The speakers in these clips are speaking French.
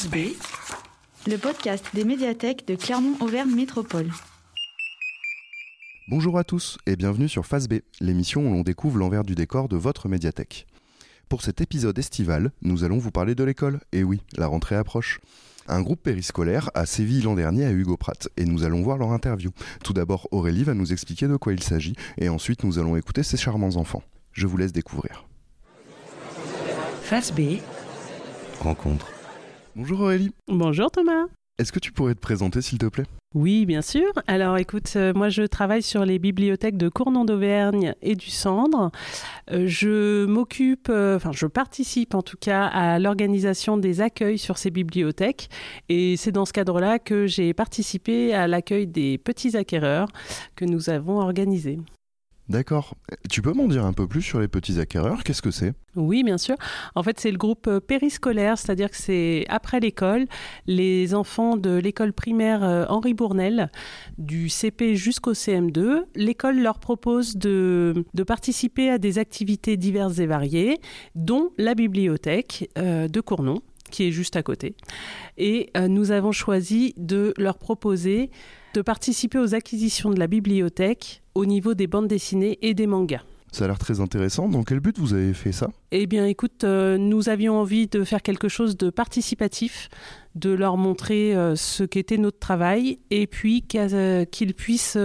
Face B, le podcast des médiathèques de Clermont-Auvergne Métropole. Bonjour à tous et bienvenue sur Face B, l'émission où l'on découvre l'envers du décor de votre médiathèque. Pour cet épisode estival, nous allons vous parler de l'école. Et oui, la rentrée approche. Un groupe périscolaire a sévi l'an dernier à Hugo Pratt et nous allons voir leur interview. Tout d'abord, Aurélie va nous expliquer de quoi il s'agit et ensuite nous allons écouter ces charmants enfants. Je vous laisse découvrir. Face B, Rencontre. Bonjour Aurélie. Bonjour Thomas. Est-ce que tu pourrais te présenter s'il te plaît? Oui, bien sûr. Alors écoute, euh, moi je travaille sur les bibliothèques de Cournon d'Auvergne et du Cendre. Euh, je m'occupe, euh, enfin je participe en tout cas à l'organisation des accueils sur ces bibliothèques. Et c'est dans ce cadre-là que j'ai participé à l'accueil des petits acquéreurs que nous avons organisés. D'accord. Tu peux m'en dire un peu plus sur les petits acquéreurs? Qu'est-ce que c'est? Oui, bien sûr. En fait, c'est le groupe euh, périscolaire, c'est-à-dire que c'est après l'école, les enfants de l'école primaire euh, Henri Bournel, du CP jusqu'au CM2, l'école leur propose de, de participer à des activités diverses et variées, dont la bibliothèque euh, de Cournon, qui est juste à côté. Et nous avons choisi de leur proposer de participer aux acquisitions de la bibliothèque au niveau des bandes dessinées et des mangas. Ça a l'air très intéressant. Dans quel but vous avez fait ça? Eh bien, écoute, euh, nous avions envie de faire quelque chose de participatif, de leur montrer euh, ce qu'était notre travail, et puis euh, qu'ils puissent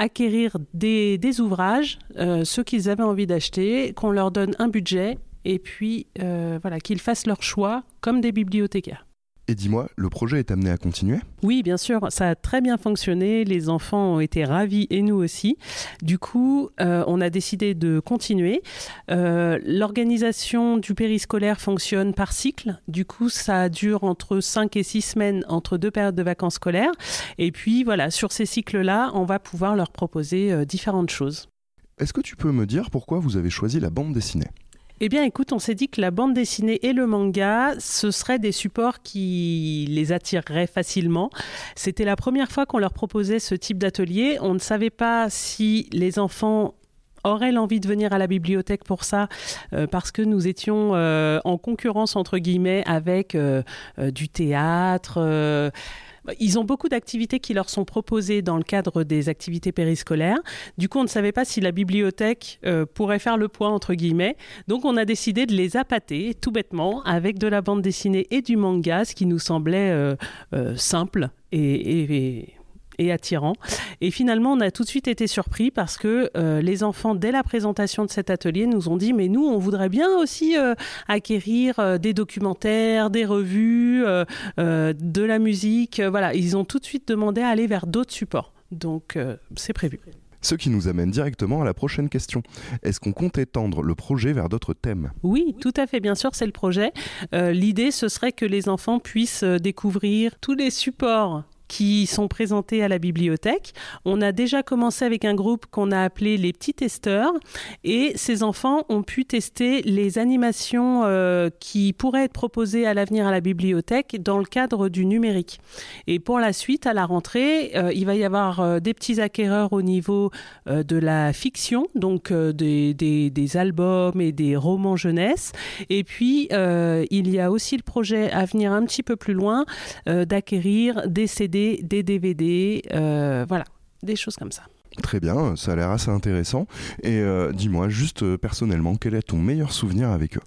acquérir des, des ouvrages, ceux qu'ils avaient envie d'acheter, qu'on leur donne un budget, et puis voilà, qu'ils fassent leur choix comme des bibliothécaires. Et dis-moi, le projet est amené à continuer? Oui, bien sûr, ça a très bien fonctionné. Les enfants ont été ravis et nous aussi. Du coup, euh, on a décidé de continuer. Euh, L'organisation du périscolaire fonctionne par cycle. Du coup, ça dure entre 5 et 6 semaines entre deux périodes de vacances scolaires. Et puis, voilà, sur ces cycles-là, on va pouvoir leur proposer euh, différentes choses. Est-ce que tu peux me dire pourquoi vous avez choisi la bande dessinée? Eh bien, écoute, on s'est dit que la bande dessinée et le manga, ce seraient des supports qui les attireraient facilement. C'était la première fois qu'on leur proposait ce type d'atelier. On ne savait pas si les enfants auraient l'envie de venir à la bibliothèque pour ça, euh, parce que nous étions euh, en concurrence, entre guillemets, avec euh, du théâtre. Ils ont beaucoup d'activités qui leur sont proposées dans le cadre des activités périscolaires. Du coup, on ne savait pas si la bibliothèque euh, pourrait faire le poids, entre guillemets. Donc on a décidé de les appâter tout bêtement avec de la bande dessinée et du manga, ce qui nous semblait euh, euh, simple et- et attirant. Et finalement, on a tout de suite été surpris parce que euh, les enfants, dès la présentation de cet atelier, nous ont dit mais nous, on voudrait bien aussi euh, acquérir euh, des documentaires, des revues, de la musique. Voilà, ils ont tout de suite demandé à aller vers d'autres supports. Donc c'est prévu. Ce qui nous amène directement à la prochaine question. Est-ce qu'on compte étendre le projet vers d'autres thèmes? Oui, tout à fait, bien sûr, c'est le projet. Euh, L'idée, ce serait que les enfants puissent découvrir tous les supports qui sont présentés à la bibliothèque. On a déjà commencé avec un groupe qu'on a appelé les petits testeurs et ces enfants ont pu tester les animations euh, qui pourraient être proposées à l'avenir à la bibliothèque dans le cadre du numérique. Et pour la suite, à la rentrée, euh, il va y avoir euh, des petits acquéreurs au niveau de la fiction, donc des, albums et des romans jeunesse. Et puis, il y a aussi le projet à venir un petit peu plus loin d'acquérir des CD, des DVD, euh, voilà, des choses comme ça. Très bien, ça a l'air assez intéressant. Et euh, dis-moi, juste euh, personnellement, quel est ton meilleur souvenir avec eux?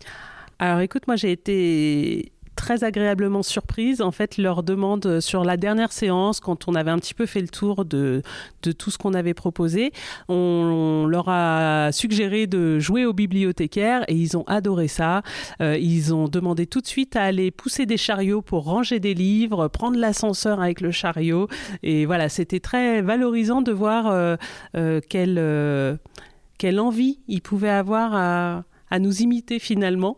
Alors écoute, moi j'ai été très agréablement surprise. En fait, leur demande sur la dernière séance, quand on avait un petit peu fait le tour de, tout ce qu'on avait proposé, on, leur a suggéré de jouer aux bibliothécaires et ils ont adoré ça. Euh, ils ont demandé tout de suite à aller pousser des chariots pour ranger des livres, prendre l'ascenseur avec le chariot. Et voilà, c'était très valorisant de voir euh, euh, quelle, euh, envie ils pouvaient avoir à nous imiter finalement.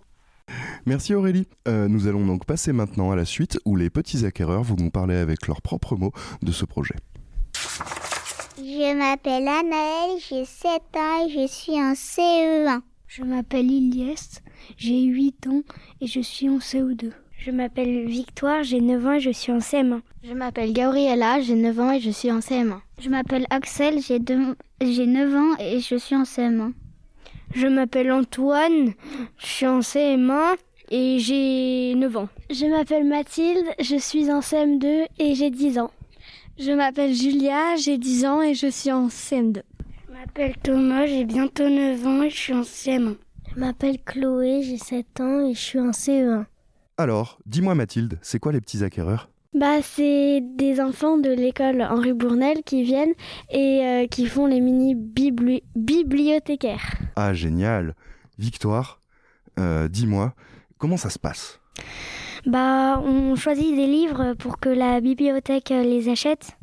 Merci Aurélie. Euh, nous allons donc passer maintenant à la suite où les petits acquéreurs vont nous parler avec leurs propres mots de ce projet. Je m'appelle Anaëlle, j'ai 7 ans et je suis en CE1. Je m'appelle Ilyes, j'ai 8 ans et je suis en CE2. Je m'appelle Victoire, j'ai 9 ans et je suis en CM1. Je m'appelle Gabriella, j'ai 9 ans et je suis en CM1. Je m'appelle Axel, j'ai deux- j'ai 9 ans et je suis en CM1. Je m'appelle Antoine, je suis en CM1 et j'ai 9 ans. Je m'appelle Mathilde, je suis en CM2 et j'ai 10 ans. Je m'appelle Julia, j'ai 10 ans et je suis en CM2. Je m'appelle Thomas, j'ai bientôt 9 ans et je suis en CM1. Je m'appelle Chloé, j'ai 7 ans et je suis en CE1. Alors, dis-moi Mathilde, c'est quoi les petits acquéreurs? Bah, c'est des enfants de l'école Henri Bournel qui viennent et euh, qui font les mini bibli bibliothécaires. Ah, génial Victoire, euh, dis-moi, comment ça se passe? Bah, on choisit des livres pour que la bibliothèque les achète.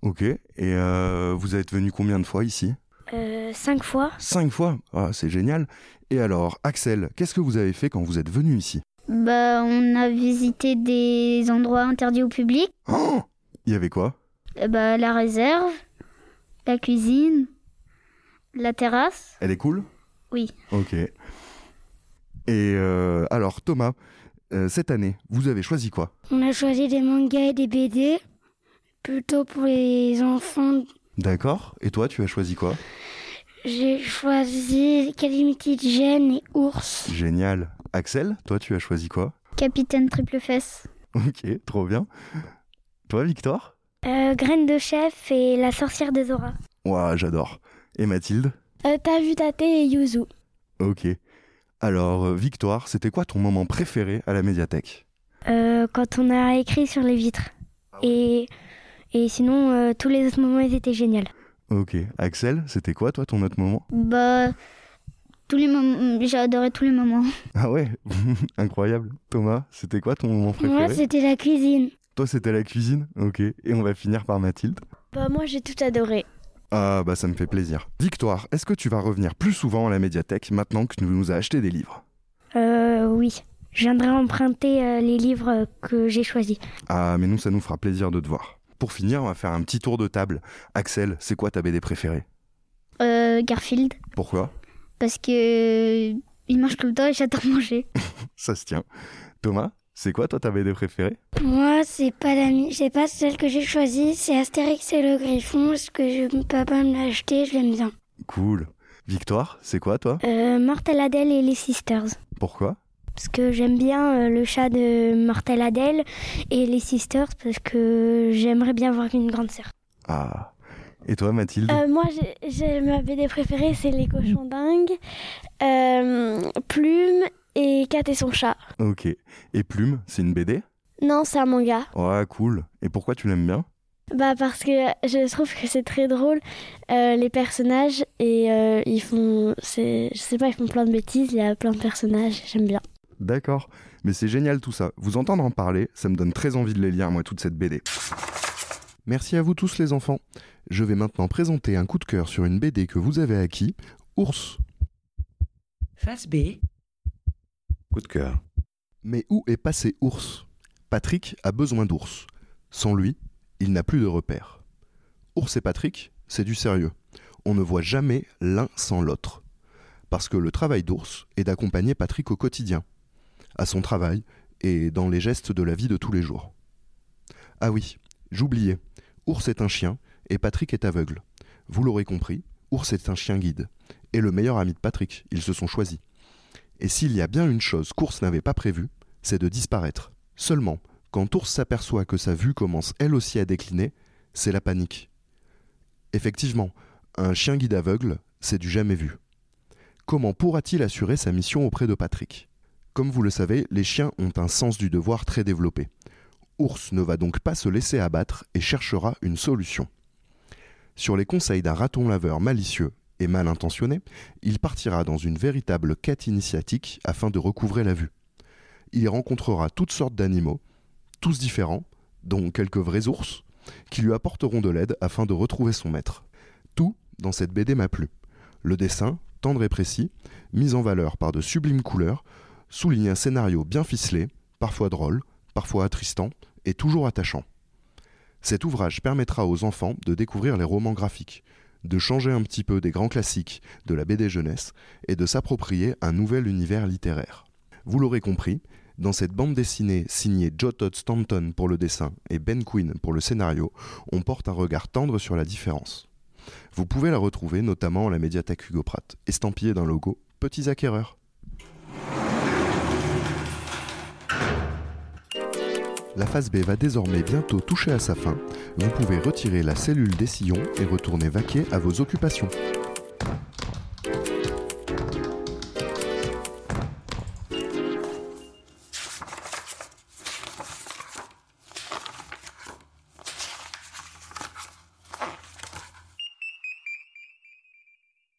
Ok, et euh, vous êtes venu combien de fois ici? Euh, Cinq fois. Cinq fois? Ah, c'est génial Et alors, Axel, qu'est-ce que vous avez fait quand vous êtes venu ici? Bah, on a visité des endroits interdits au public. Oh Il y avait quoi? Bah, la réserve, la cuisine, la terrasse. Elle est cool? Oui. Ok. Et euh, alors, Thomas, euh, cette année, vous avez choisi quoi? On a choisi des mangas et des BD, plutôt pour les enfants. D'accord. Et toi, tu as choisi quoi? J'ai choisi Calamity Jane et Ours. Génial. Axel, toi, tu as choisi quoi? Capitaine Triple Fesse. Ok, trop bien. Toi, Victoire euh, Graine de chef et la sorcière des auras. Ouah, j'adore. Et Mathilde? Euh, T'as vu Tate et Yuzu. Ok. Alors, euh, Victoire, c'était quoi ton moment préféré à la médiathèque euh, Quand on a écrit sur les vitres. Et, et sinon, euh, tous les autres moments, ils étaient géniaux. Ok. Axel, c'était quoi, toi, ton autre moment Bah, tous les moments. J'ai adoré tous les moments. Ah ouais Incroyable. Thomas, c'était quoi ton moment préféré Moi, c'était la cuisine. Toi, c'était la cuisine Ok. Et on va finir par Mathilde. Bah, moi, j'ai tout adoré. Ah bah ça me fait plaisir. Victoire, est-ce que tu vas revenir plus souvent à la médiathèque maintenant que tu nous as acheté des livres? Euh, oui. Je viendrai emprunter euh, les livres que j'ai choisis. Ah mais nous ça nous fera plaisir de te voir. Pour finir, on va faire un petit tour de table. Axel, c'est quoi ta BD préférée? Euh, Garfield. Pourquoi? Parce que. Il mange tout le temps et j'adore manger. Ça se tient. Thomas, c'est quoi toi ta BD préférée? Moi, c'est pas la c'est pas celle que j'ai choisie, c'est Astérix et le Griffon, parce que je, papa me l'a acheté, je l'aime bien. Cool. Victoire, c'est quoi toi? Euh, Mortel Adèle et les Sisters. Pourquoi? Parce que j'aime bien euh, le chat de Mortel Adèle et les Sisters parce que j'aimerais bien avoir une grande sœur. Ah. Et toi Mathilde? Euh, moi, j'ai- j'ai ma BD préférée, c'est Les cochons dingues, euh, Plume et Kat et son chat. Ok. Et Plume, c'est une BD Non, c'est un manga. Ouais, cool. Et pourquoi tu l'aimes bien? Bah parce que je trouve que c'est très drôle euh, les personnages et euh, ils font, c'est, je sais pas, ils font plein de bêtises. Il y a plein de personnages, j'aime bien. D'accord. Mais c'est génial tout ça. Vous entendre en parler, ça me donne très envie de les lire, moi, toute cette BD. Merci à vous tous les enfants. Je vais maintenant présenter un coup de cœur sur une BD que vous avez acquis, Ours. Face B. Mais où est passé Ours? Patrick a besoin d'Ours. Sans lui, il n'a plus de repères. Ours et Patrick, c'est du sérieux. On ne voit jamais l'un sans l'autre. Parce que le travail d'Ours est d'accompagner Patrick au quotidien, à son travail et dans les gestes de la vie de tous les jours. Ah oui, j'oubliais, Ours est un chien et Patrick est aveugle. Vous l'aurez compris, Ours est un chien guide. Et le meilleur ami de Patrick, ils se sont choisis. Et s'il y a bien une chose qu'Ours n'avait pas prévue, c'est de disparaître. Seulement, quand Ours s'aperçoit que sa vue commence elle aussi à décliner, c'est la panique. Effectivement, un chien guide aveugle, c'est du jamais vu. Comment pourra-t-il assurer sa mission auprès de Patrick? Comme vous le savez, les chiens ont un sens du devoir très développé. Ours ne va donc pas se laisser abattre et cherchera une solution. Sur les conseils d'un raton laveur malicieux et mal intentionné, il partira dans une véritable quête initiatique afin de recouvrer la vue. Il y rencontrera toutes sortes d'animaux, tous différents, dont quelques vrais ours, qui lui apporteront de l'aide afin de retrouver son maître. Tout dans cette BD m'a plu. Le dessin, tendre et précis, mis en valeur par de sublimes couleurs, souligne un scénario bien ficelé, parfois drôle, parfois attristant et toujours attachant. Cet ouvrage permettra aux enfants de découvrir les romans graphiques, de changer un petit peu des grands classiques de la BD jeunesse et de s'approprier un nouvel univers littéraire. Vous l'aurez compris, dans cette bande dessinée signée Joe Todd Stanton pour le dessin et Ben Quinn pour le scénario, on porte un regard tendre sur la différence. Vous pouvez la retrouver notamment à la médiathèque Hugo Pratt, estampillée d'un logo Petits acquéreurs. La phase B va désormais bientôt toucher à sa fin. Vous pouvez retirer la cellule des sillons et retourner vaquer à vos occupations.